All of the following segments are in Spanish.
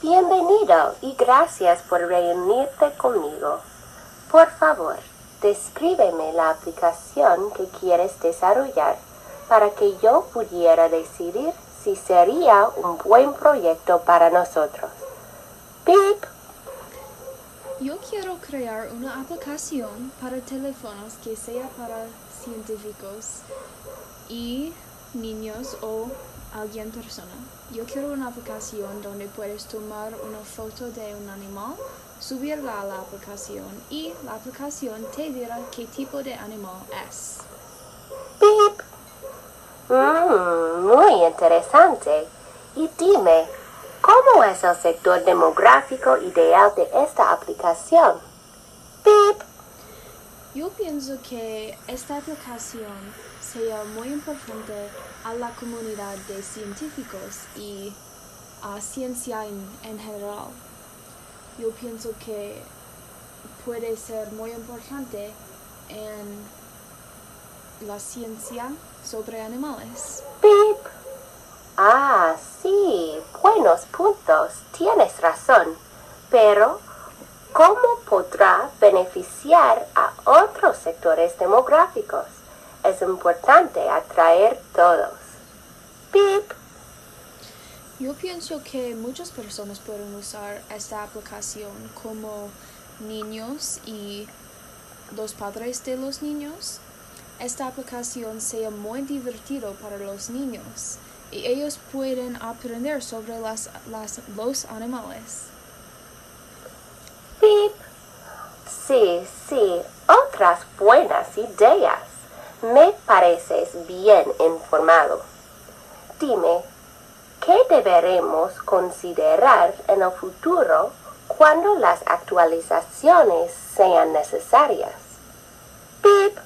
Bienvenido y gracias por reunirte conmigo. Por favor, descríbeme la aplicación que quieres desarrollar para que yo pudiera decidir si sería un buen proyecto para nosotros. Pip. Yo quiero crear una aplicación para teléfonos que sea para científicos y niños o alguien persona. Yo quiero una aplicación donde puedes tomar una foto de un animal, subirla a la aplicación y la aplicación te dirá qué tipo de animal es. Pip. Mm, muy interesante. Y dime, ¿cómo es el sector demográfico ideal de esta aplicación? Pip. Yo pienso que esta aplicación sea muy importante a la comunidad de científicos y a ciencia en, en general. Yo pienso que puede ser muy importante en la ciencia sobre animales. Pip. Ah, sí, buenos puntos. Tienes razón. Pero, ¿cómo podrá beneficiar a otros sectores demográficos? Es importante atraer todos. Pip. Yo pienso que muchas personas pueden usar esta aplicación como niños y los padres de los niños. Esta aplicación sea muy divertido para los niños y ellos pueden aprender sobre las, las, los animales. Pip. Sí, sí, otras buenas ideas. Me pareces bien informado. Dime, ¿qué deberemos considerar en el futuro cuando las actualizaciones sean necesarias? Pip.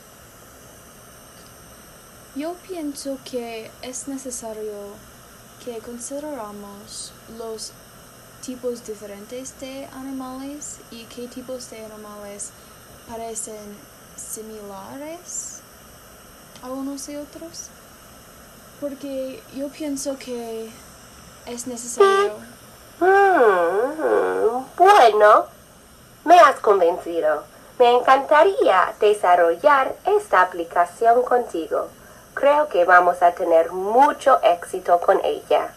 Yo pienso que es necesario que consideramos los tipos diferentes de animales y qué tipos de animales parecen similares a unos y otros. Porque yo pienso que es necesario. Mm, bueno, me has convencido. Me encantaría desarrollar esta aplicación contigo. Creo que vamos a tener mucho éxito con ella.